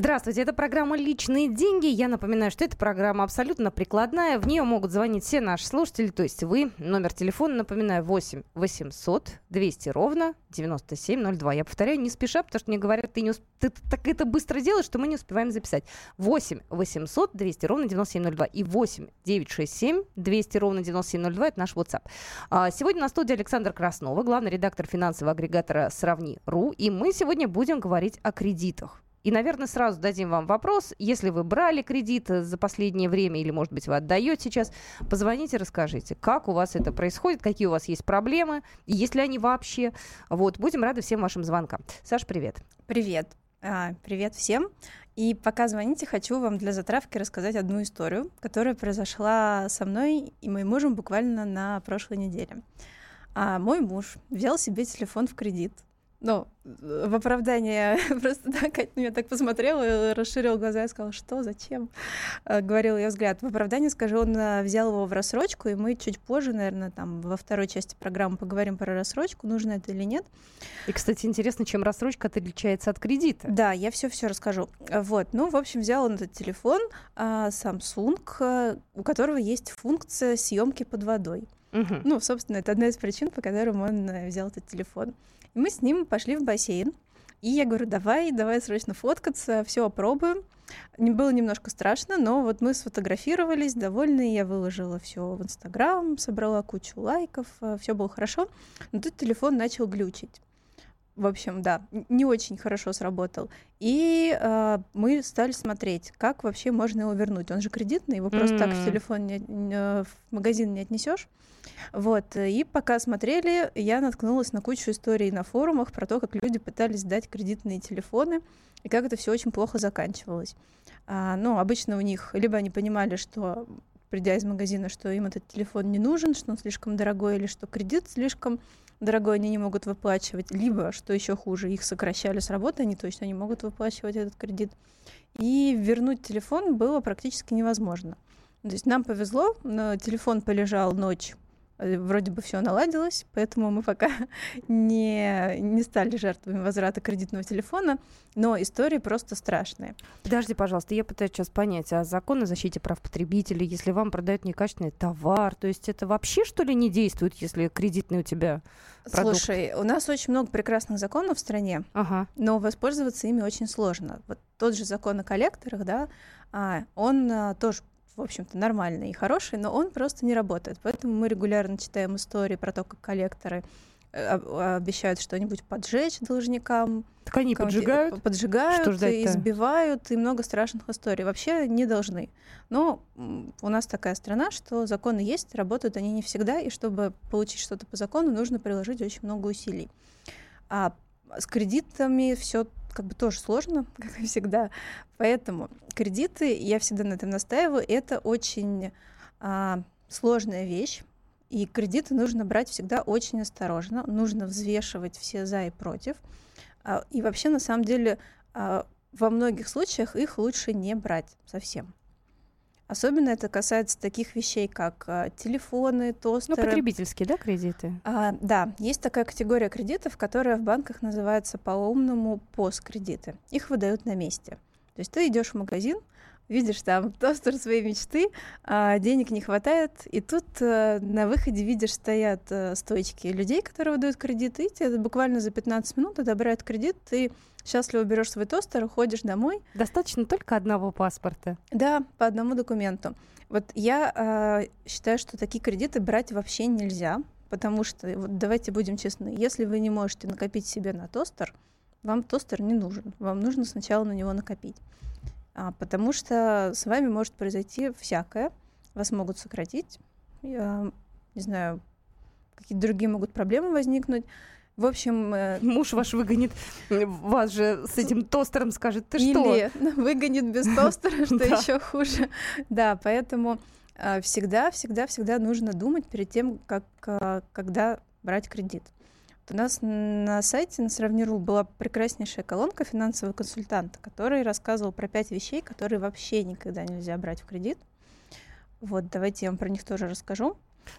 Здравствуйте, это программа «Личные деньги». Я напоминаю, что эта программа абсолютно прикладная. В нее могут звонить все наши слушатели, то есть вы. Номер телефона, напоминаю, 8 800 200 ровно 9702. Я повторяю, не спеша, потому что мне говорят, ты, не усп... ты так это быстро делаешь, что мы не успеваем записать. 8 800 200 ровно 9702 и 8 967 200 ровно 9702 – это наш WhatsApp. А, сегодня на студии Александр Краснова, главный редактор финансового агрегатора «Сравни.ру», и мы сегодня будем говорить о кредитах. И, наверное, сразу дадим вам вопрос. Если вы брали кредит за последнее время или, может быть, вы отдаете сейчас, позвоните, расскажите, как у вас это происходит, какие у вас есть проблемы, и есть ли они вообще. Вот, будем рады всем вашим звонкам. Саш, привет. Привет. А, привет всем. И пока звоните, хочу вам для затравки рассказать одну историю, которая произошла со мной и моим мужем буквально на прошлой неделе. А мой муж взял себе телефон в кредит ну, в оправдание просто так Катя меня так посмотрела, расширил глаза и сказала, что, зачем? Э, говорил я взгляд. В оправдание скажу, он э, взял его в рассрочку, и мы чуть позже, наверное, там во второй части программы поговорим про рассрочку, нужно это или нет. И, кстати, интересно, чем рассрочка отличается от кредита. Да, я все-все расскажу. Вот, ну, в общем, взял он этот телефон а, Samsung, у которого есть функция съемки под водой. Угу. Ну, собственно, это одна из причин, по которым он э, взял этот телефон. И мы с ним пошли в бассейн. И я говорю, давай, давай срочно фоткаться, все опробуем. Не было немножко страшно, но вот мы сфотографировались, довольны, я выложила все в Инстаграм, собрала кучу лайков, э, все было хорошо. Но тут телефон начал глючить. В общем, да, не очень хорошо сработал. И э, мы стали смотреть, как вообще можно его вернуть. Он же кредитный, его mm-hmm. просто так в телефон не, не, в магазин не отнесешь. Вот. И пока смотрели, я наткнулась на кучу историй на форумах про то, как люди пытались сдать кредитные телефоны, и как это все очень плохо заканчивалось. А, ну, обычно у них либо они понимали, что придя из магазина, что им этот телефон не нужен, что он слишком дорогой, или что кредит слишком дорогой они не могут выплачивать, либо, что еще хуже, их сокращали с работы, они точно не могут выплачивать этот кредит. И вернуть телефон было практически невозможно. То есть нам повезло, телефон полежал ночь вроде бы все наладилось, поэтому мы пока не, не стали жертвами возврата кредитного телефона, но история просто страшная. Подожди, пожалуйста, я пытаюсь сейчас понять, а закон о защите прав потребителей, если вам продают некачественный товар, то есть это вообще что ли не действует, если кредитный у тебя продукт? Слушай, у нас очень много прекрасных законов в стране, ага. но воспользоваться ими очень сложно. Вот тот же закон о коллекторах, да, а, он а, тоже в общем-то, нормальный и хороший, но он просто не работает. Поэтому мы регулярно читаем истории про то, как коллекторы э, обещают что-нибудь поджечь должникам. Так они поджигают? Поджигают, избивают, и много страшных историй. Вообще не должны. Но у нас такая страна, что законы есть, работают они не всегда, и чтобы получить что-то по закону, нужно приложить очень много усилий. А с кредитами все как бы тоже сложно, как и всегда. Поэтому кредиты, я всегда на этом настаиваю, это очень а, сложная вещь. И кредиты нужно брать всегда очень осторожно, нужно взвешивать все за и против. А, и вообще, на самом деле, а, во многих случаях их лучше не брать совсем. Особенно это касается таких вещей, как а, телефоны, тостеры. Ну, потребительские, да, кредиты? А, да, есть такая категория кредитов, которая в банках называется по-умному посткредиты. Их выдают на месте. То есть ты идешь в магазин, видишь там тостер своей мечты, а денег не хватает, и тут а, на выходе видишь стоят а, стойчики людей, которые выдают кредиты, и тебе буквально за 15 минут одобряют кредит, ты счастливо берешь свой тостер, уходишь домой. Достаточно только одного паспорта. Да, по одному документу. Вот я э, считаю, что такие кредиты брать вообще нельзя, потому что, вот давайте будем честны, если вы не можете накопить себе на тостер, вам тостер не нужен. Вам нужно сначала на него накопить. А, потому что с вами может произойти всякое. Вас могут сократить, я, не знаю, какие-то другие могут проблемы возникнуть. В общем... Э, Муж ваш выгонит вас же с этим тостером, скажет, ты что? Или выгонит без тостера, что еще хуже. Да, поэтому э, всегда, всегда, всегда нужно думать перед тем, как, э, когда брать кредит. У нас на сайте на Сравниру была прекраснейшая колонка финансового консультанта, который рассказывал про пять вещей, которые вообще никогда нельзя брать в кредит. Вот, давайте я вам про них тоже расскажу.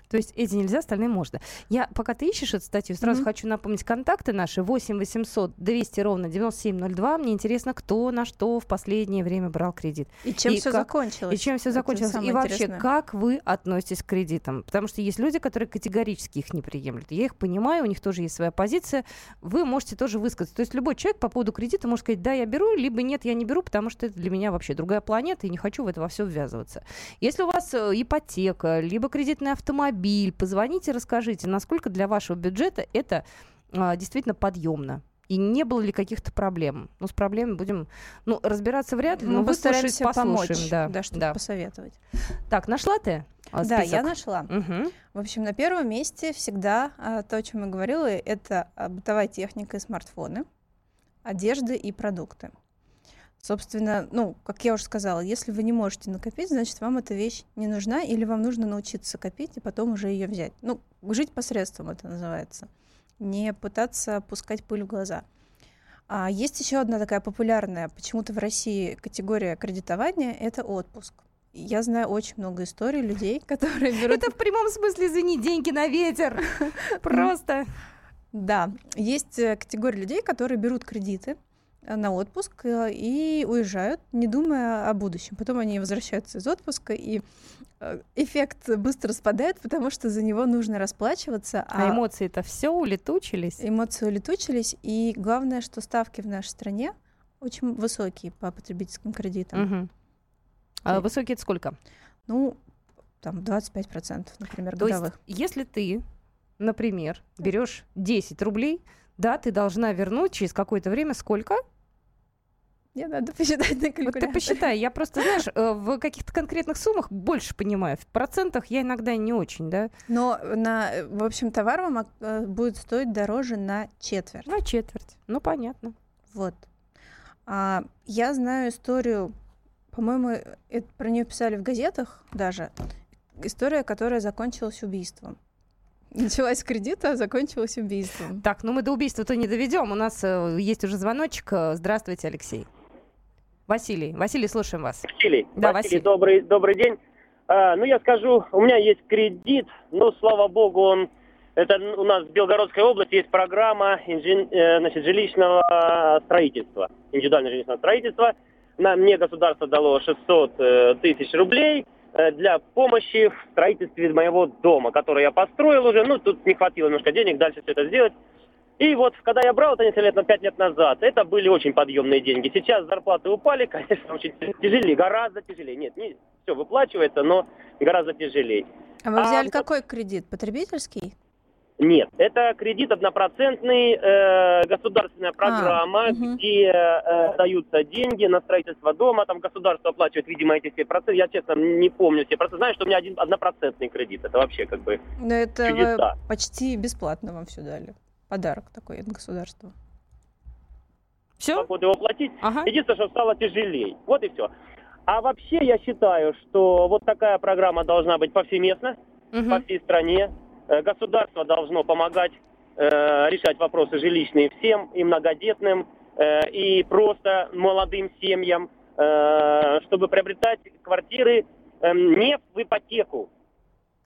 То есть эти нельзя, остальные можно. Я, пока ты ищешь эту статью, сразу mm-hmm. хочу напомнить контакты наши. 8 800 200 ровно 9702. Мне интересно, кто на что в последнее время брал кредит. И чем все закончилось. И чем все закончилось. И вообще, интересное. как вы относитесь к кредитам? Потому что есть люди, которые категорически их не приемлют. Я их понимаю, у них тоже есть своя позиция. Вы можете тоже высказать. То есть любой человек по поводу кредита может сказать, да, я беру, либо нет, я не беру, потому что это для меня вообще другая планета, и не хочу в это во все ввязываться. Если у вас э, ипотека, либо кредитный автомобиль, автомобиль. Позвоните, расскажите, насколько для вашего бюджета это а, действительно подъемно. И не было ли каких-то проблем? Ну, с проблемами будем ну, разбираться вряд ли, но Мы постараемся послушаем. Помочь, да, да что-то да. посоветовать. Так, нашла ты? А, да, я нашла. Угу. В общем, на первом месте всегда а, то, о чем я говорила, это а, бытовая техника и смартфоны, одежда и продукты. Собственно, ну, как я уже сказала, если вы не можете накопить, значит, вам эта вещь не нужна, или вам нужно научиться копить и потом уже ее взять. Ну, жить посредством это называется. Не пытаться пускать пыль в глаза. А есть еще одна такая популярная, почему-то в России категория кредитования — это отпуск. Я знаю очень много историй людей, которые берут... Это в прямом смысле, извини, деньги на ветер. Просто. Да, есть э, категория людей, которые берут кредиты, на отпуск э, и уезжают, не думая о будущем. Потом они возвращаются из отпуска, и э, эффект быстро спадает, потому что за него нужно расплачиваться. А, а эмоции-то все улетучились. Эмоции улетучились, и главное, что ставки в нашей стране очень высокие по потребительским кредитам. Угу. А высокие это сколько? Ну, там 25%, например, То годовых. Есть, если ты, например, берешь 10 рублей, да, ты должна вернуть через какое-то время сколько? Мне надо посчитать на калькуляторе. Вот ты посчитай. Я просто, знаешь, э, в каких-то конкретных суммах больше понимаю. В процентах я иногда не очень, да. Но на, в общем, товар вам э, будет стоить дороже на четверть. На четверть. Ну, понятно. Вот. А, я знаю историю, по-моему, это, про нее писали в газетах даже. История, которая закончилась убийством. Началась с кредита, а закончилась убийством. Так, ну мы до убийства-то не доведем. У нас э, есть уже звоночек. Здравствуйте, Алексей. Василий. Василий, слушаем вас. Василий. Да, Василий, Василий. Добрый, добрый день. А, ну, я скажу, у меня есть кредит, но, слава богу, он... Это у нас в Белгородской области есть программа инжен, э, значит, жилищного строительства, индивидуального жилищного строительства. На, мне государство дало 600 э, тысяч рублей э, для помощи в строительстве моего дома, который я построил уже. Ну, тут не хватило немножко денег дальше все это сделать. И вот, когда я брал это несколько лет, на 5 лет назад, это были очень подъемные деньги. Сейчас зарплаты упали, конечно, очень тяжелее, гораздо тяжелее. Нет, не все выплачивается, но гораздо тяжелее. А вы взяли а, какой кредит? Потребительский? Нет, это кредит однопроцентный, э, государственная а, программа, а, угу. где э, даются деньги на строительство дома, там государство оплачивает, видимо, эти все проценты. Я, честно, не помню все проценты. Знаю, что у меня один однопроцентный кредит. Это вообще как бы Но это почти бесплатно вам все дали подарок такой от государства. Все? Буду его платить. Ага. Единственное, что стало тяжелее. Вот и все. А вообще я считаю, что вот такая программа должна быть повсеместно, угу. по всей стране. Э, государство должно помогать э, решать вопросы жилищные всем, и многодетным, э, и просто молодым семьям, э, чтобы приобретать квартиры э, не в ипотеку,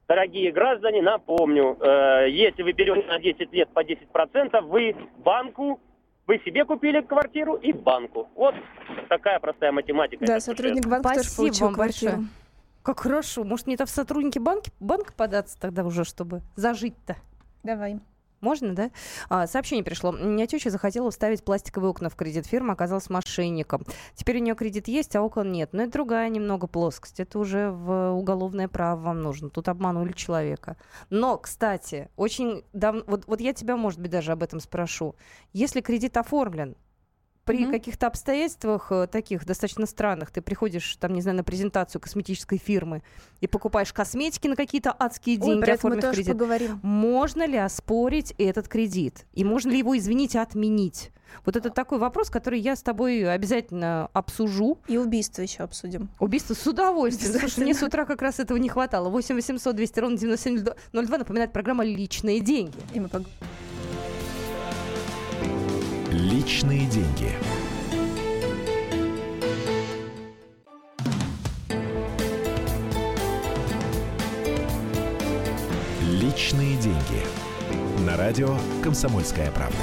Дорогие граждане, напомню, э, если вы берете на 10 лет по 10%, вы банку, вы себе купили квартиру и банку. Вот такая простая математика. Да, сотрудник банка Спасибо тоже получил квартиру. Большое. Как хорошо. Может, мне-то в сотрудники банки, банка податься тогда уже, чтобы зажить-то? Давай. Можно, да? А, сообщение пришло. Меня теща захотела вставить пластиковые окна в кредит. Фирма оказалась мошенником. Теперь у нее кредит есть, а окон нет. Но это другая немного плоскость. Это уже в уголовное право вам нужно. Тут обманули человека. Но, кстати, очень давно... Вот, вот я тебя, может быть, даже об этом спрошу. Если кредит оформлен, при mm-hmm. каких-то обстоятельствах э, таких достаточно странных ты приходишь, там, не знаю, на презентацию косметической фирмы и покупаешь косметики на какие-то адские деньги, Ой, оформив мы кредит. Поговорим. Можно ли оспорить этот кредит? И можно ли его, извините, отменить? Вот это такой вопрос, который я с тобой обязательно обсужу. И убийство еще обсудим. Убийство с удовольствием. Слушай, мне с утра как раз этого не хватало. 8 800 200 ровно 9702 напоминает программа «Личные деньги». И мы поговорим. Личные деньги. Личные деньги. На радио «Комсомольская правда».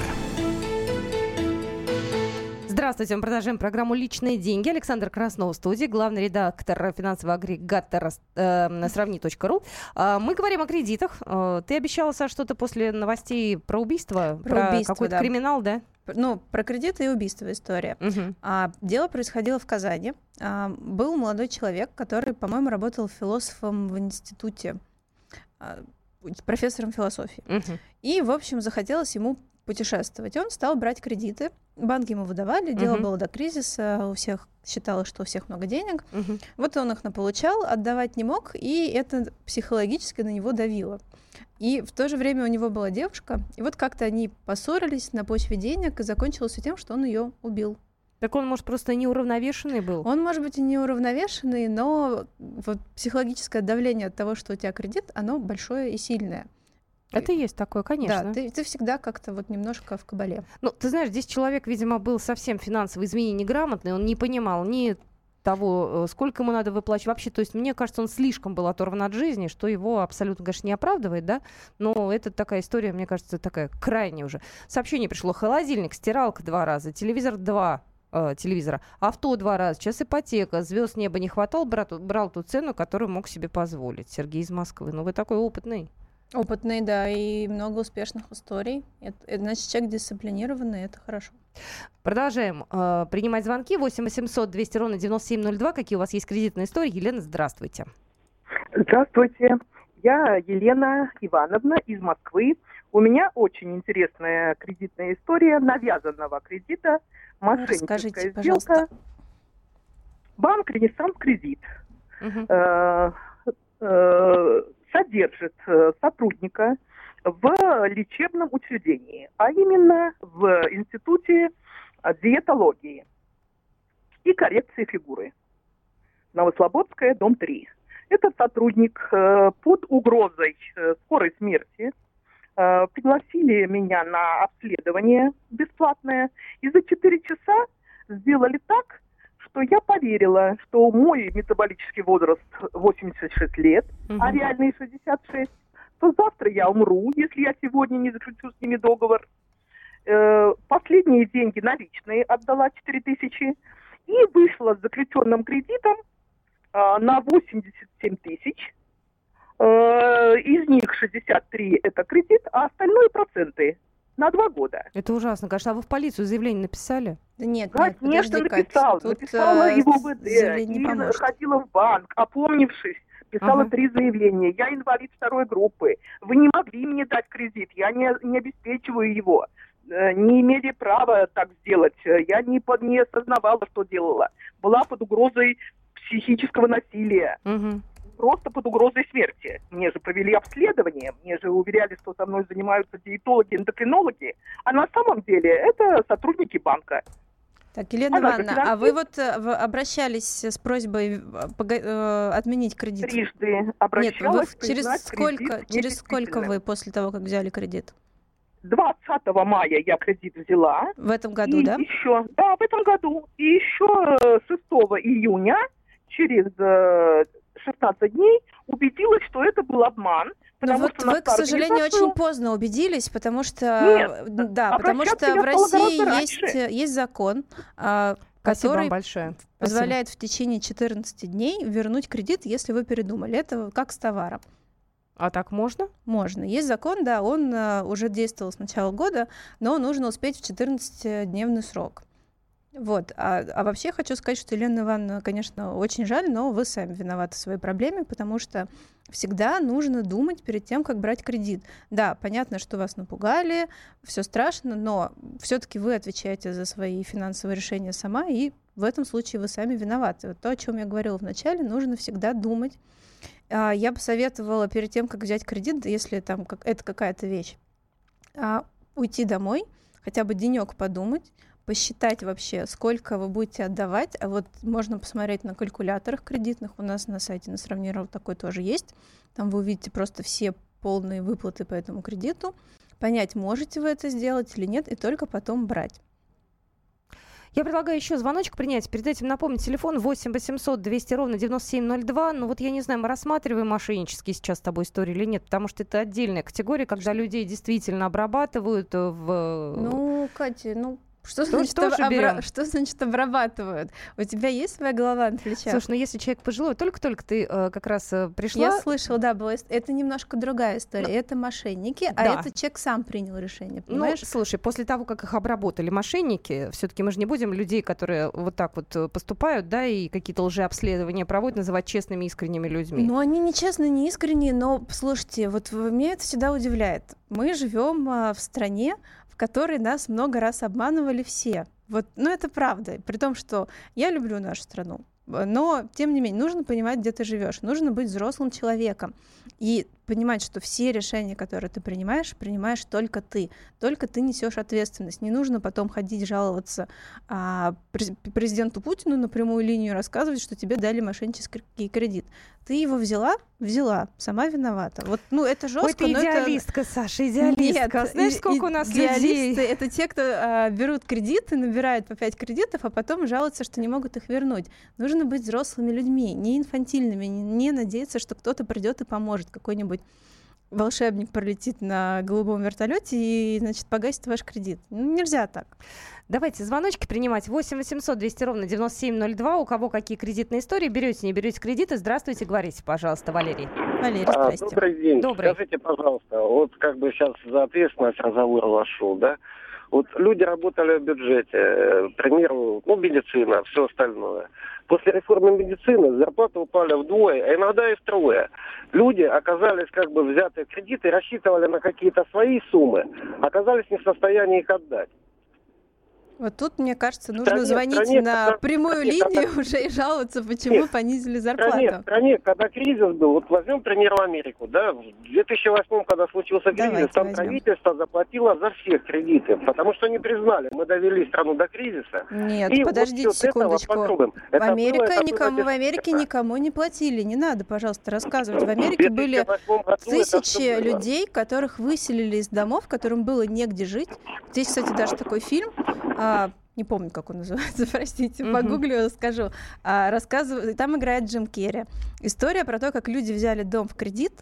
Здравствуйте, мы продолжаем программу «Личные деньги». Александр Краснов в студии, главный редактор финансового агрегатора э, «Сравни.ру». Э, мы говорим о кредитах. Э, ты обещала, Саша, что-то после новостей про убийство? Про, про убийство, какой-то да. криминал, да? Ну, про кредиты и убийство история. Угу. А, дело происходило в Казани. А, был молодой человек, который, по-моему, работал философом в институте, а, профессором философии. Угу. И, в общем, захотелось ему путешествовать. И он стал брать кредиты. Банки ему выдавали, дело uh-huh. было до кризиса, у всех считалось, что у всех много денег. Uh-huh. Вот он их наполучал, отдавать не мог, и это психологически на него давило. И в то же время у него была девушка, и вот как-то они поссорились на почве денег, и закончилось все тем, что он ее убил. Так он, может, просто неуравновешенный был? Он, может быть, и неуравновешенный, но вот психологическое давление от того, что у тебя кредит, оно большое и сильное. Это есть такое, конечно. Да, ты, ты всегда как-то вот немножко в кабале. Ну, ты знаешь, здесь человек, видимо, был совсем финансово, извини, неграмотный, он не понимал ни того, э, сколько ему надо выплачивать. Вообще, то есть, мне кажется, он слишком был оторван от жизни, что его абсолютно, конечно, не оправдывает, да, но это такая история, мне кажется, такая крайняя уже. Сообщение пришло. Холодильник, стиралка два раза, телевизор два, э, телевизора, авто два раза, сейчас ипотека, звезд неба не хватал, брат, брал ту цену, которую мог себе позволить. Сергей из Москвы. Ну, вы такой опытный. Опытный, да, и много успешных историй. Это, это значит, человек дисциплинированный, это хорошо. Продолжаем э, принимать звонки. 8 800 200 ровно 9702. Какие у вас есть кредитные истории? Елена, здравствуйте. Здравствуйте. Я Елена Ивановна из Москвы. У меня очень интересная кредитная история навязанного кредита. Мошенническая Расскажите, сделка. пожалуйста. Банк Ренессанс Кредит. Мгм. Э, э, содержит э, сотрудника в лечебном учреждении, а именно в Институте э, диетологии и коррекции фигуры. Новослободская, дом 3. Этот сотрудник э, под угрозой скорой смерти пригласили меня на обследование бесплатное, и за 4 часа сделали так, что я поверила, что мой метаболический возраст 86 лет, Мгм. а реальный 66, то завтра я умру, если я сегодня не заключу с ними договор. Э, последние деньги наличные отдала 4 тысячи и вышла с заключенным кредитом э, на 87 тысяч. Э, из них 63 это кредит, а остальное проценты на два года. Это ужасно, конечно. А вы в полицию заявление написали? Да нет, нет, Конечно, подожди, Кать, написала. тут, написала э, и в УВД, заявление не и ходила в банк, опомнившись, писала Ага. три заявления. Я инвалид второй группы. Вы не могли мне дать кредит, я не, не обеспечиваю его. Э, Не имели права так сделать. Э, Я не, под, не осознавала, что делала. Была под угрозой психического насилия Мгм. Просто под угрозой смерти. Мне же провели обследование, мне же уверяли, что со мной занимаются диетологи, эндокринологи, а на самом деле это сотрудники банка. Так, Елена Она Ивановна, а вы вот э, обращались с просьбой э, э, отменить кредит? Трижды Нет, вы обращалась. через сколько, через сколько вы после того, как взяли кредит? 20 мая я кредит взяла. В этом году, и да? еще, да, в этом году. И еще э, 6 июня, через 16 дней, убедилась, что это был обман. Ну потому вот вы, к сожалению, организацию- очень поздно убедились, потому что Нет, да, потому что в России есть, э, есть закон, а, Спасибо который большое. Спасибо. позволяет в течение 14 дней вернуть кредит, если вы передумали. Это как с товаром. А так можно? Можно. Есть закон, да, он э, уже действовал с начала года, но нужно успеть в 14-дневный срок. Вот. А, а вообще хочу сказать, что Елена Ивановна, конечно, очень жаль, но вы сами виноваты в своей проблеме, потому что всегда нужно думать перед тем, как брать кредит. Да, понятно, что вас напугали, все страшно, но все-таки вы отвечаете за свои финансовые решения сама, и в этом случае вы сами виноваты. Вот то, о чем я говорила в начале, нужно всегда думать. А, Я бы советовала перед тем, как взять кредит, если там как, это какая-то вещь, а, уйти домой, хотя бы денек подумать, посчитать вообще, сколько вы будете отдавать. А вот можно посмотреть на калькуляторах кредитных. У нас на сайте на сравниров такой тоже есть. Там вы увидите просто все полные выплаты по этому кредиту, понять, можете вы это сделать или нет, и только потом брать. Я предлагаю еще звоночек принять. Перед этим напомнить телефон 8 800 200 ровно 9702. Ну вот я не знаю, мы рассматриваем мошеннические сейчас с тобой истории или нет, потому что это отдельная категория, когда людей действительно обрабатывают в... Ну, Катя, ну что, что, значит, тоже обра... что значит обрабатывают? У тебя есть своя голова на плечах? Слушай, ну если человек пожилой, только-только ты э, как раз э, пришла... Я слышала, да, было... это немножко другая история. Ну, это мошенники, а да. а это человек сам принял решение, ну, понимаешь? Ну, слушай, после того, как их обработали мошенники, все таки мы же не будем людей, которые вот так вот э, поступают, да, и какие-то лжеобследования проводят, называть честными, искренними людьми. Ну, они не честные, не искренние, но, слушайте, вот меня это всегда удивляет. Мы живем а, в стране, которой нас много раз обманывали все. Вот, ну это правда. При том, что я люблю нашу страну. Но, тем не менее, нужно понимать, где ты живешь. Нужно быть взрослым человеком. И понимать, что все решения, которые ты принимаешь, принимаешь только ты. Только ты несешь ответственность. Не нужно потом ходить жаловаться а, президенту Путину на прямую линию рассказывать, что тебе дали мошеннический кредит. Ты его взяла, взяла, сама виновата. Вот, ну, это жестко. Ой, ты идеалистка, это... Саша, идеалистка. Нет, Знаешь, сколько и, у нас людей? это те, кто а, берут кредиты, набирают по 5 кредитов, а потом жалуются, что не могут их вернуть. Нужно быть взрослыми людьми, не инфантильными, не, не надеяться, что кто-то придет и поможет, какой-нибудь волшебник пролетит на голубом вертолете и, значит, погасит ваш кредит. Ну, нельзя так. Давайте звоночки принимать. 8 800 200 ровно 9702. У кого какие кредитные истории? Берете, не берете кредиты? Здравствуйте, говорите, пожалуйста, Валерий. Валерий, а, здрасте. А, добрый день. Добрый. Скажите, пожалуйста, вот как бы сейчас за ответственность разговор вошел, да? Вот люди работали в бюджете, э, к примеру, ну, медицина, все остальное. После реформы медицины зарплаты упали вдвое, а иногда и втрое. Люди оказались как бы взяты кредиты, рассчитывали на какие-то свои суммы, оказались не в состоянии их отдать. Вот тут, мне кажется, нужно стране, звонить стране, на когда, прямую стране, линию когда... уже и жаловаться, почему нет, понизили зарплату. Стране, стране, когда кризис был, вот возьмем пример Америку, да, в 2008, когда случился кризис, Давайте там возьмем. правительство заплатило за всех кредиты, потому что не признали, мы довели страну до кризиса. Нет, и подождите вот секундочку. В, Америка никому, в Америке никому не платили, не надо, пожалуйста, рассказывать. В Америке были тысячи людей, которых выселили из домов, которым было негде жить. Здесь, кстати, даже такой фильм а, не помню, как он называется, простите, mm-hmm. погуглю, скажу. А, рассказываю, там играет Джим Керри. История про то, как люди взяли дом в кредит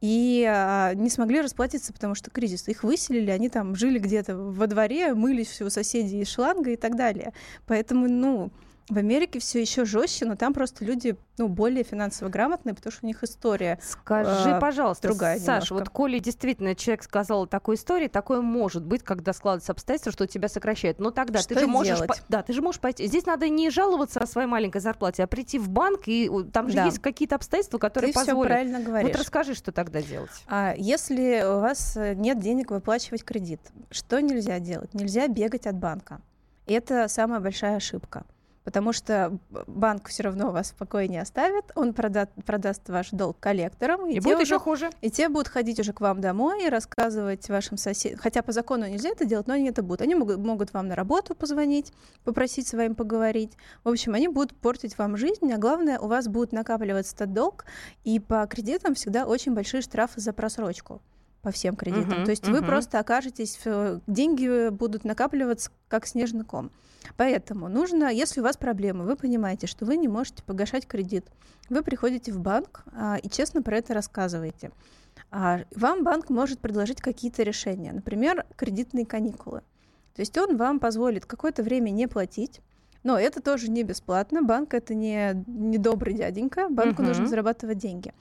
и а, не смогли расплатиться, потому что кризис. Их выселили, они там жили где-то во дворе, мылись у соседей из шланга и так далее. Поэтому, ну, в Америке все еще жестче, но там просто люди ну, более финансово грамотные, потому что у них история. Скажи, э, пожалуйста, другая Саша, вот коли действительно человек сказал такой истории, такое может быть, когда складывается обстоятельства, что тебя сокращают. Но тогда что ты же можешь, по- да, ты же можешь пойти. Здесь надо не жаловаться о своей маленькой зарплате, а прийти в банк и там же да. есть какие-то обстоятельства, которые ты позволят. Все правильно говоришь. Вот расскажи, что тогда делать. А если у вас нет денег выплачивать кредит, что нельзя делать? Нельзя бегать от банка. Это самая большая ошибка потому что банк все равно вас в покое не оставит, он прода- продаст ваш долг коллекторам. И, и будет уже, еще хуже. И те будут ходить уже к вам домой и рассказывать вашим соседям. Хотя по закону нельзя это делать, но они это будут. Они могут, могут вам на работу позвонить, попросить с вами поговорить. В общем, они будут портить вам жизнь, а главное, у вас будет накапливаться этот долг, и по кредитам всегда очень большие штрафы за просрочку по всем кредитам. Uh-huh, То есть uh-huh. вы просто окажетесь, деньги будут накапливаться как снежный ком. Поэтому нужно, если у вас проблемы, вы понимаете, что вы не можете погашать кредит, вы приходите в банк а, и честно про это рассказываете. А, вам банк может предложить какие-то решения, например, кредитные каникулы. То есть он вам позволит какое-то время не платить, но это тоже не бесплатно. Банк это не, не добрый дяденька, банку uh-huh. нужно зарабатывать деньги.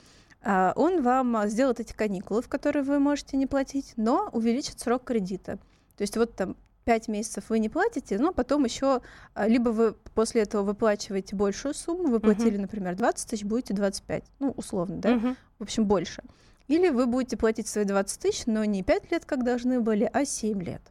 А, он вам сделает эти каникулы, в которые вы можете не платить, но увеличит срок кредита. То есть вот там 5 месяцев вы не платите, но потом еще а, либо вы после этого выплачиваете большую сумму, вы платили, uh-huh. например, 20 тысяч, будете 25, ну, условно, да, uh-huh. в общем, больше. Или вы будете платить свои 20 тысяч, но не 5 лет, как должны были, а 7 лет.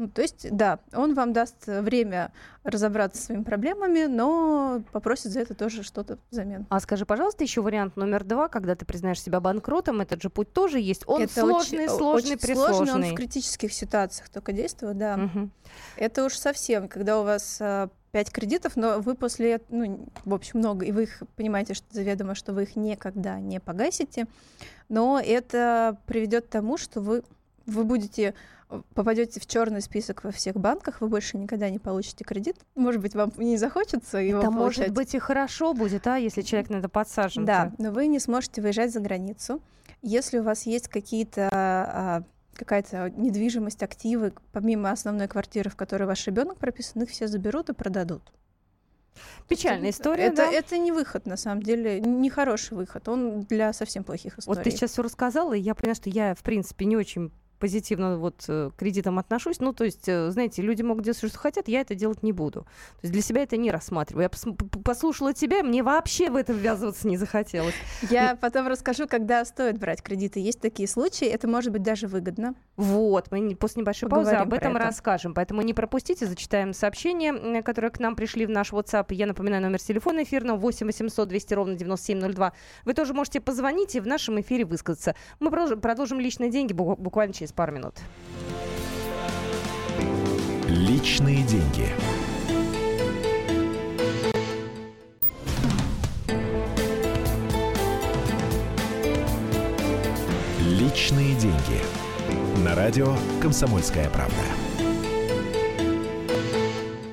Ну, то есть, да, он вам даст время разобраться с своими проблемами, но попросит за это тоже что-то взамен. А скажи, пожалуйста, еще вариант номер два, когда ты признаешь себя банкротом, этот же путь тоже есть. Он это сложный, очень, сложный, очень сложный, он в критических ситуациях только действует, да. Угу. Это уж совсем, когда у вас а, пять кредитов, но вы после, ну, в общем, много, и вы их понимаете, что заведомо, что вы их никогда не погасите, но это приведет к тому, что вы, вы будете попадете в черный список во всех банках, вы больше никогда не получите кредит. Может быть, вам не захочется его Это получать. может быть и хорошо будет, а, если человек на это подсажен. Да, но вы не сможете выезжать за границу. Если у вас есть какие-то а, какая-то недвижимость, активы, помимо основной квартиры, в которой ваш ребенок прописан, их все заберут и продадут. Печальная история, это, да? Это не выход, на самом деле, не хороший выход. Он для совсем плохих историй. Вот ты сейчас все рассказала, и я поняла, что я, в принципе, не очень позитивно вот э, к кредитам отношусь. Ну, то есть, э, знаете, люди могут делать все, что хотят, я это делать не буду. То есть для себя это не рассматриваю. Я послушала тебя, мне вообще в это ввязываться не захотелось. Я потом расскажу, когда стоит брать кредиты. Есть такие случаи, это может быть даже выгодно. Вот, мы после небольшой паузы об этом это. расскажем. Поэтому не пропустите, зачитаем сообщения, которые к нам пришли в наш WhatsApp. Я напоминаю, номер телефона эфирного 8 800 200 ровно 9702. Вы тоже можете позвонить и в нашем эфире высказаться. Мы продолжим личные деньги буквально через через пару минут. Личные деньги. Личные деньги. На радио «Комсомольская правда».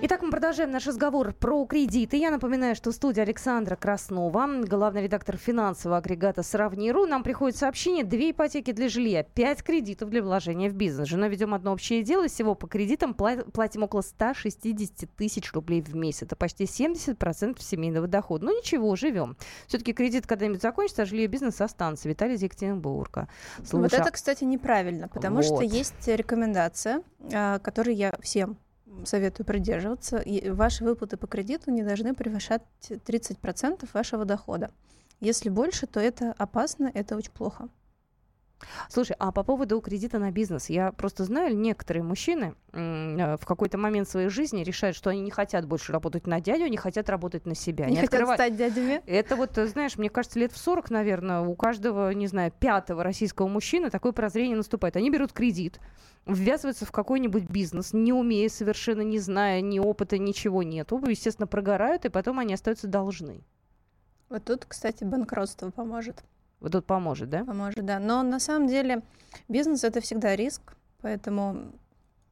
Итак, мы продолжаем наш разговор про кредиты. Я напоминаю, что в студии Александра Краснова, главный редактор финансового агрегата «Сравни.ру». Нам приходит сообщение «Две ипотеки для жилья, пять кредитов для вложения в бизнес». Жена ведем одно общее дело. Всего по кредитам платим около 160 тысяч рублей в месяц. Это почти 70% семейного дохода. Ну ничего, живем. Все-таки кредит когда-нибудь закончится, а жилье бизнес останется. Виталий из Екатеринбурга. Слушай, вот это, кстати, неправильно, потому вот. что есть рекомендация, а, которую я всем советую придерживаться. И ваши выплаты по кредиту не должны превышать 30% вашего дохода. Если больше, то это опасно, это очень плохо. Слушай, а по поводу кредита на бизнес, я просто знаю, некоторые мужчины э, в какой-то момент своей жизни решают, что они не хотят больше работать на дядю, они хотят работать на себя. Не они хотят открывают... стать дядями? Это вот, э, знаешь, мне кажется, лет в 40, наверное, у каждого, не знаю, пятого российского мужчины такое прозрение наступает. Они берут кредит, ввязываются в какой-нибудь бизнес, не умея совершенно, не зная ни опыта, ничего нету, естественно, прогорают, и потом они остаются должны. Вот тут, кстати, банкротство поможет. Вот тут поможет, да? Поможет, да. Но на самом деле бизнес это всегда риск, поэтому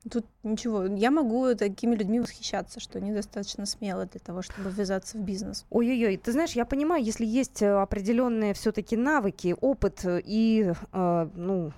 тут ничего. Я могу такими людьми восхищаться, что они достаточно смелы для того, чтобы ввязаться в бизнес. Ой-ой-ой, ты знаешь, я понимаю, если есть э, определенные все-таки навыки, опыт и, э, ну,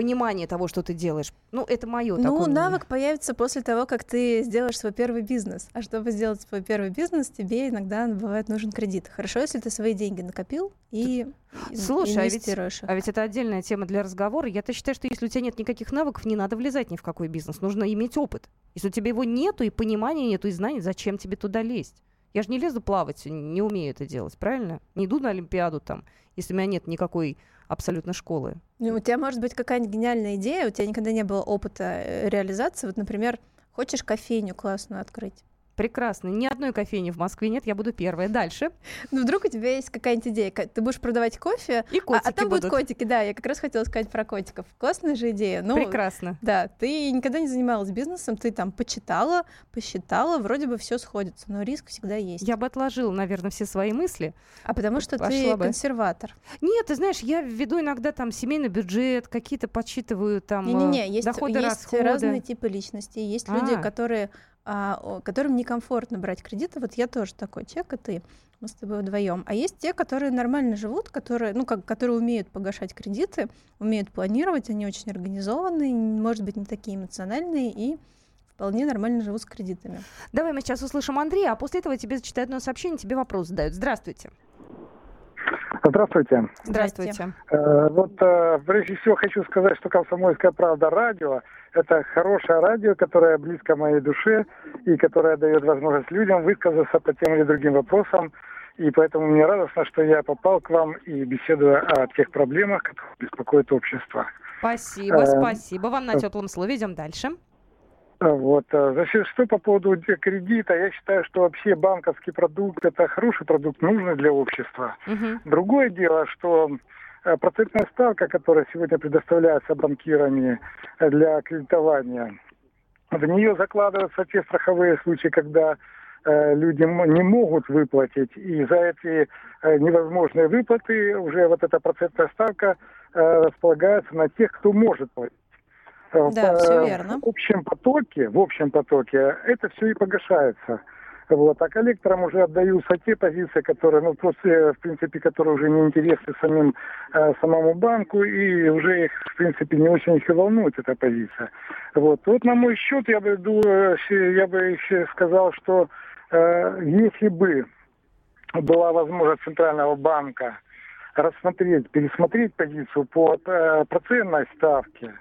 понимание того, что ты делаешь. Ну, это мое Ну, такое навык появится после того, как ты сделаешь свой первый бизнес. А чтобы сделать свой первый бизнес, тебе иногда бывает нужен кредит. Хорошо, если ты свои деньги накопил и Слушай, а ведь, а ведь это отдельная тема для разговора. Я-то считаю, что если у тебя нет никаких навыков, не надо влезать ни в какой бизнес. Нужно иметь опыт. Если у тебя его нету, и понимания нету, и знаний, зачем тебе туда лезть? Я же не лезу плавать, не умею это делать, правильно? Не иду на Олимпиаду там, если у меня нет никакой абсолютно школы. Ну, у тебя может быть какая-нибудь гениальная идея, у тебя никогда не было опыта э, реализации. Вот, например, хочешь кофейню классную открыть. Прекрасно. Ни одной кофейни в Москве нет, я буду первая. Дальше. Ну, вдруг у тебя есть какая-нибудь идея. Ты будешь продавать кофе, и котики а, а там будут. будут котики, да. Я как раз хотела сказать про котиков. Классная же идея. Ну, Прекрасно. Да, ты никогда не занималась бизнесом, ты там почитала, посчитала, вроде бы все сходится, но риск всегда есть. Я бы отложила, наверное, все свои мысли. А потому что ты бы. консерватор. Нет, ты знаешь, я веду иногда там семейный бюджет, какие-то подсчитываю там Не-не-не, есть, доходы, есть расходы. разные типы личностей. Есть а. люди, которые которым некомфортно брать кредиты. Вот я тоже такой человек, и ты. Мы с тобой вдвоем. А есть те, которые нормально живут, которые, ну, как, которые умеют погашать кредиты, умеют планировать, они очень организованные, может быть, не такие эмоциональные и вполне нормально живут с кредитами. Давай мы сейчас услышим Андрея, а после этого тебе зачитают одно сообщение, тебе вопрос задают. Здравствуйте. Здравствуйте. Здравствуйте. Э, вот э, прежде всего хочу сказать, что «Комсомольская правда» радио – это хорошее радио, которое близко моей душе и которое дает возможность людям высказаться по тем или другим вопросам. И поэтому мне радостно, что я попал к вам и беседую о тех проблемах, которые беспокоят общество. Спасибо, э, спасибо вам на теплом слове. Идем дальше. Вот. А значит, что по поводу кредита, я считаю, что вообще банковский продукт это хороший продукт, нужный для общества. Угу. Другое дело, что э, процентная ставка, которая сегодня предоставляется банкирами для кредитования, в нее закладываются те страховые случаи, когда э, люди не могут выплатить, и за эти э, невозможные выплаты уже вот эта процентная ставка э, располагается на тех, кто может платить. Да, все верно. В общем потоке, в общем потоке это все и погашается. Вот. А коллекторам уже отдаются те позиции, которые, ну, просто, в принципе, которые уже не интересны самим, э, самому банку, и уже их, в принципе, не очень их и волнует эта позиция. Вот. Вот на мой счет я бы, я бы еще сказал, что э, если бы была возможность Центрального банка рассмотреть, пересмотреть позицию по э, процентной ставке,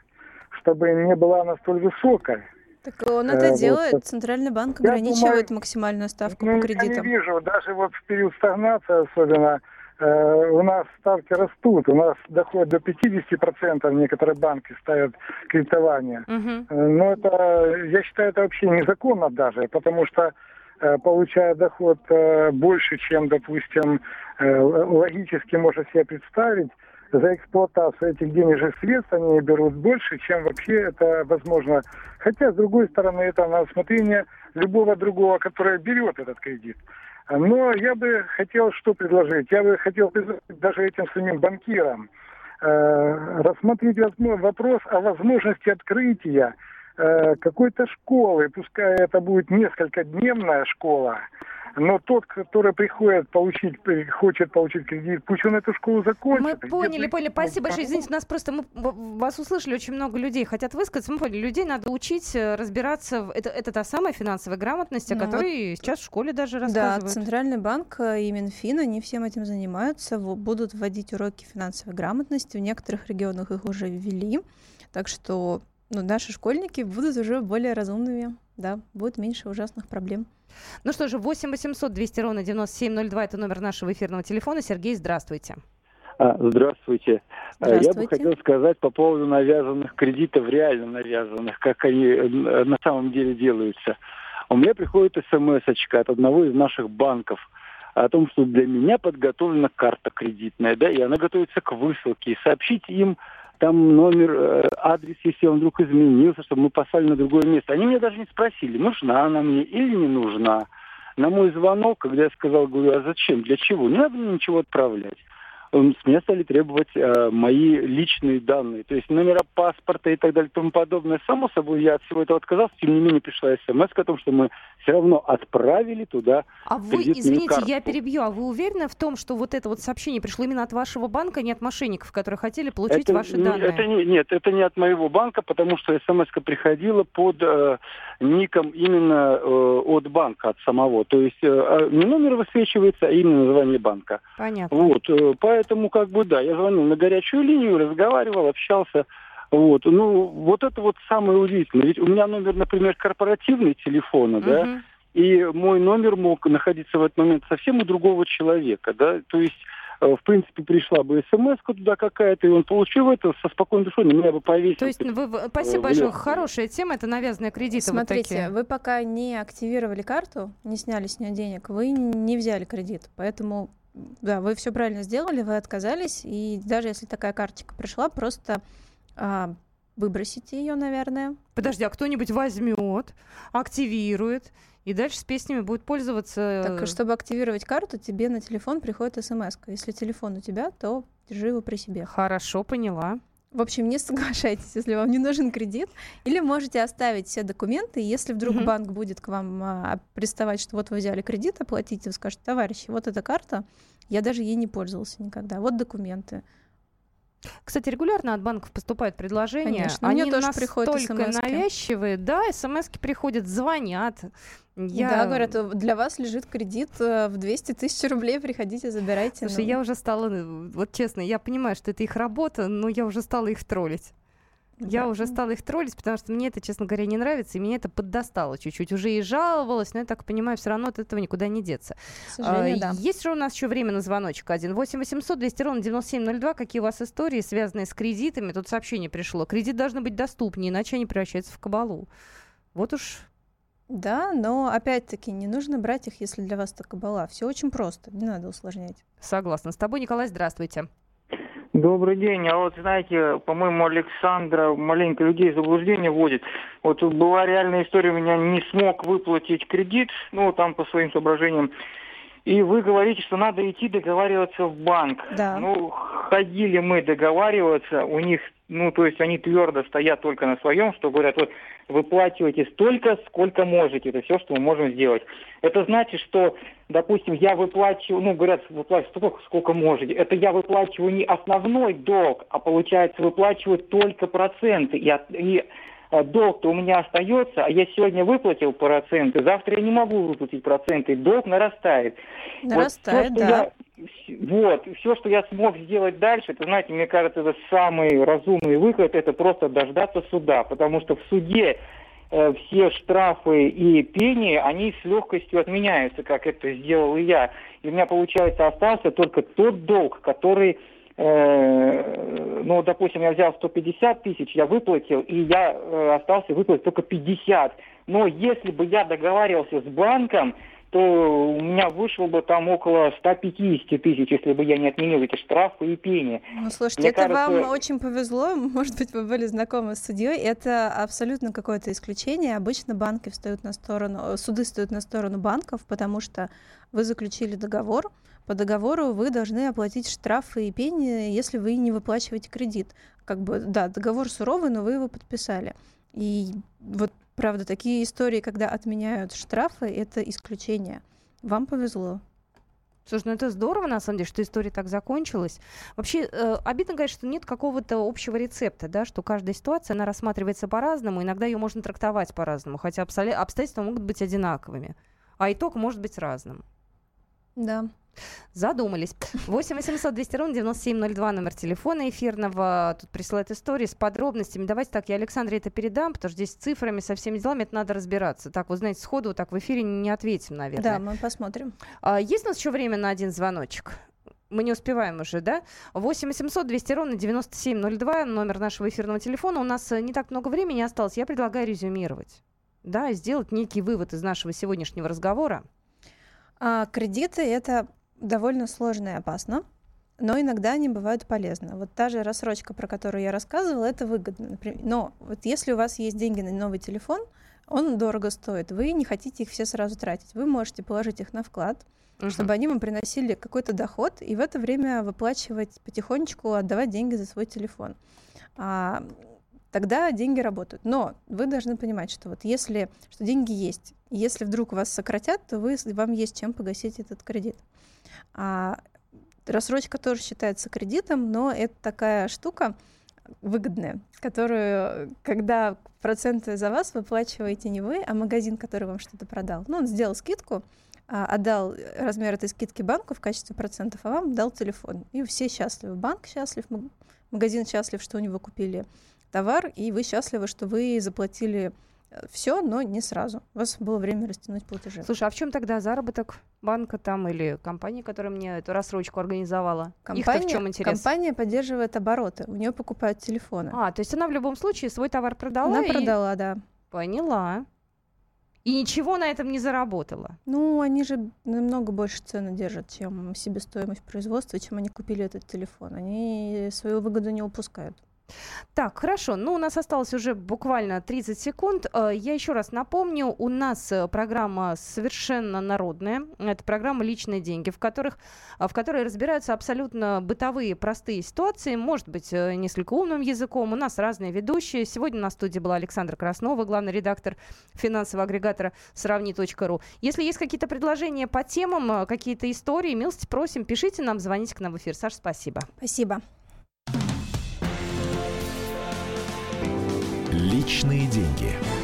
чтобы не была она столь высокой, так он это э, делает. Вот. Центральный банк ограничивает думаю, максимальную ставку ну, по кредитам. Я не вижу, даже вот в период стагнации особенно, э, у нас ставки растут. У нас доходит до 50%, некоторые банки ставят кредитование. Угу. Но это, я считаю, это вообще незаконно даже, потому что э, получая доход больше, чем, допустим, логически можно себе представить, за эксплуатацию этих денежных средств они берут больше, чем вообще это возможно. Хотя, с другой стороны, это на усмотрение любого другого, который берет этот кредит. Но я бы хотел что предложить? Я бы хотел даже этим самим банкирам э, рассмотреть вопрос о возможности открытия э, какой-то школы, пускай это будет несколько дневная школа, но тот, который приходит получить, хочет получить кредит, пусть он эту школу закончит. Мы поняли, поняли. Спасибо большое. Извините, у нас просто мы вас услышали, очень много людей хотят высказаться. Мы поняли, людей надо учить э, разбираться. Это, это та самая финансовая грамотность, о ну, которой вот, сейчас в школе даже рассказывают. Да, Центральный банк и Минфин, они всем этим занимаются, будут вводить уроки финансовой грамотности. В некоторых регионах их уже ввели. Так что ну, наши школьники будут уже более разумными. Да, будет меньше ужасных проблем. Ну что же, 8 800 200 ровно 9702 это номер нашего эфирного телефона. Сергей, здравствуйте. А, здравствуйте. здравствуйте. Я бы хотел сказать по поводу навязанных кредитов, реально навязанных, как они э, на самом деле делаются. У меня приходит смс от одного из наших банков о том, что для меня подготовлена карта кредитная, да, и она готовится к высылке. И сообщить им там номер, э, адрес, если он вдруг изменился, чтобы мы послали на другое место. Они меня даже не спросили, нужна она мне или не нужна. На мой звонок, когда я сказал, говорю, а зачем, для чего, не надо мне ничего отправлять с меня стали требовать э, мои личные данные, то есть номера паспорта и так далее и тому подобное. Само собой, я от всего этого отказался, тем не менее пришла смс о том, что мы все равно отправили туда А вы, извините, карту. я перебью, а вы уверены в том, что вот это вот сообщение пришло именно от вашего банка, а не от мошенников, которые хотели получить это, ваши данные? Это не, нет, это не от моего банка, потому что смс приходила под э, ником именно э, от банка, от самого. То есть э, а не номер высвечивается, а именно название банка. Понятно. Вот, э, Поэтому, как бы, да, я звонил на горячую линию, разговаривал, общался. Вот. Ну, вот это вот самое удивительное. Ведь у меня номер, например, корпоративный телефона, uh-huh. да, и мой номер мог находиться в этот момент совсем у другого человека, да, то есть в принципе, пришла бы смс туда какая-то, и он получил это со спокойной душой, на меня бы повесил. То есть, вы, спасибо большое, хорошая тема, это навязанные кредиты Смотрите, вот вы пока не активировали карту, не сняли с нее денег, вы не взяли кредит, поэтому да, вы все правильно сделали, вы отказались, и даже если такая карточка пришла, просто а, выбросите ее, наверное. Подожди, а кто-нибудь возьмет, активирует, и дальше с песнями будет пользоваться. Так, чтобы активировать карту, тебе на телефон приходит смс. Если телефон у тебя, то держи его при себе. Хорошо, поняла. В общем, не соглашайтесь, если вам не нужен кредит. Или можете оставить все документы. Если вдруг mm-hmm. банк будет к вам а, приставать, что вот вы взяли кредит, оплатите, вы скажете, товарищи, вот эта карта, я даже ей не пользовался никогда. Вот документы. Кстати, регулярно от банков поступают предложения. Конечно, Они мне тоже настолько навязчивые. Да, смс приходят, звонят. Я... Да, говорят, для вас лежит кредит э, в 200 тысяч рублей, приходите, забирайте. Слушай, ну... я уже стала, э, вот честно, я понимаю, что это их работа, но я уже стала их троллить. Я уже стала их троллить, потому что мне это, честно говоря, не нравится, и меня это поддостало чуть-чуть. Уже и жаловалась, но я так понимаю, все равно от этого никуда не деться. а, да. Есть же у нас еще время на звоночек один. 8 800 200 ровно 9702. Какие у вас истории, связанные с кредитами? Тут сообщение пришло. Кредит должен быть доступнее, иначе они превращаются в кабалу. Вот уж да, но опять-таки не нужно брать их, если для вас это кабала. Все очень просто, не надо усложнять. Согласна с тобой, Николай, здравствуйте. Добрый день. А вот, знаете, по-моему, Александра маленько людей в заблуждение вводит. Вот была реальная история, у меня не смог выплатить кредит, ну, там по своим соображениям. И вы говорите, что надо идти договариваться в банк. Да. Ну, ходили мы договариваться, у них, ну, то есть они твердо стоят только на своем, что говорят, вот выплачивайте столько, сколько можете, это все, что мы можем сделать. Это значит, что, допустим, я выплачиваю, ну, говорят, выплачиваю столько, сколько можете. Это я выплачиваю не основной долг, а получается выплачиваю только проценты. И, от, и долг-то у меня остается, а я сегодня выплатил проценты, завтра я не могу выплатить проценты, долг нарастает. Нарастает, вот все, да. Я, вот, все, что я смог сделать дальше, это, знаете, мне кажется, это самый разумный выход, это просто дождаться суда, потому что в суде э, все штрафы и пени, они с легкостью отменяются, как это сделал и я. И у меня, получается, остался только тот долг, который ну, допустим, я взял 150 тысяч, я выплатил, и я э, остался выплатить только 50. Но если бы я договаривался с банком, то у меня вышло бы там около 150 тысяч, если бы я не отменил эти штрафы и пени. Ну, слушайте, Мне это кажется... вам очень повезло, может быть, вы были знакомы с судьей, это абсолютно какое-то исключение. Обычно банки встают на сторону, суды встают на сторону банков, потому что вы заключили договор, по договору вы должны оплатить штрафы и пени, если вы не выплачиваете кредит. Как бы, да, договор суровый, но вы его подписали. И вот, правда, такие истории, когда отменяют штрафы, это исключение. Вам повезло. Слушай, ну это здорово, на самом деле, что история так закончилась. Вообще, э, обидно, говорить, что нет какого-то общего рецепта, да, что каждая ситуация, она рассматривается по-разному, иногда ее можно трактовать по-разному, хотя обстоятельства могут быть одинаковыми, а итог может быть разным. Да. Задумались. 8 800 200 ровно 9702 номер телефона эфирного. Тут присылают истории с подробностями. Давайте так, я Александре это передам, потому что здесь с цифрами, со всеми делами это надо разбираться. Так, вот знаете, сходу так в эфире не ответим, наверное. Да, мы посмотрим. А, есть у нас еще время на один звоночек? Мы не успеваем уже, да? 8 800 200 ровно 9702, номер нашего эфирного телефона. У нас э, не так много времени осталось. Я предлагаю резюмировать. Да, сделать некий вывод из нашего сегодняшнего разговора. А, кредиты это довольно сложно и опасно, но иногда они бывают полезны. Вот та же рассрочка, про которую я рассказывала, это выгодно. Но вот если у вас есть деньги на новый телефон, он дорого стоит, вы не хотите их все сразу тратить, вы можете положить их на вклад, uh-huh. чтобы они вам приносили какой-то доход, и в это время выплачивать потихонечку, отдавать деньги за свой телефон. А, тогда деньги работают. Но вы должны понимать, что вот если что деньги есть, если вдруг вас сократят, то вы, вам есть чем погасить этот кредит. А рассрочка тоже считается кредитом, но это такая штука выгодная, которую, когда проценты за вас выплачиваете не вы, а магазин, который вам что-то продал. Ну, он сделал скидку, а, отдал размер этой скидки банку в качестве процентов, а вам дал телефон. И все счастливы. Банк счастлив, магазин счастлив, что у него купили товар, и вы счастливы, что вы заплатили все, но не сразу. У вас было время растянуть платежи. Слушай, а в чем тогда заработок банка там или компании, которая мне эту рассрочку организовала? Компания, в чем интерес? Компания поддерживает обороты, у нее покупают телефоны. А, то есть она в любом случае свой товар продала? Она и... продала, да. Поняла. И ничего на этом не заработала. Ну, они же намного больше цены держат, чем себестоимость производства, чем они купили этот телефон. Они свою выгоду не упускают. Так, хорошо. Ну, у нас осталось уже буквально 30 секунд. Э, я еще раз напомню, у нас э, программа совершенно народная. Это программа «Личные деньги», в, которых, э, в которой разбираются абсолютно бытовые, простые ситуации. Может быть, несколько умным языком. У нас разные ведущие. Сегодня на студии была Александра Краснова, главный редактор финансового агрегатора «Сравни.ру». Если есть какие-то предложения по темам, какие-то истории, милости просим, пишите нам, звоните к нам в эфир. Саша, спасибо. Спасибо. Личные деньги.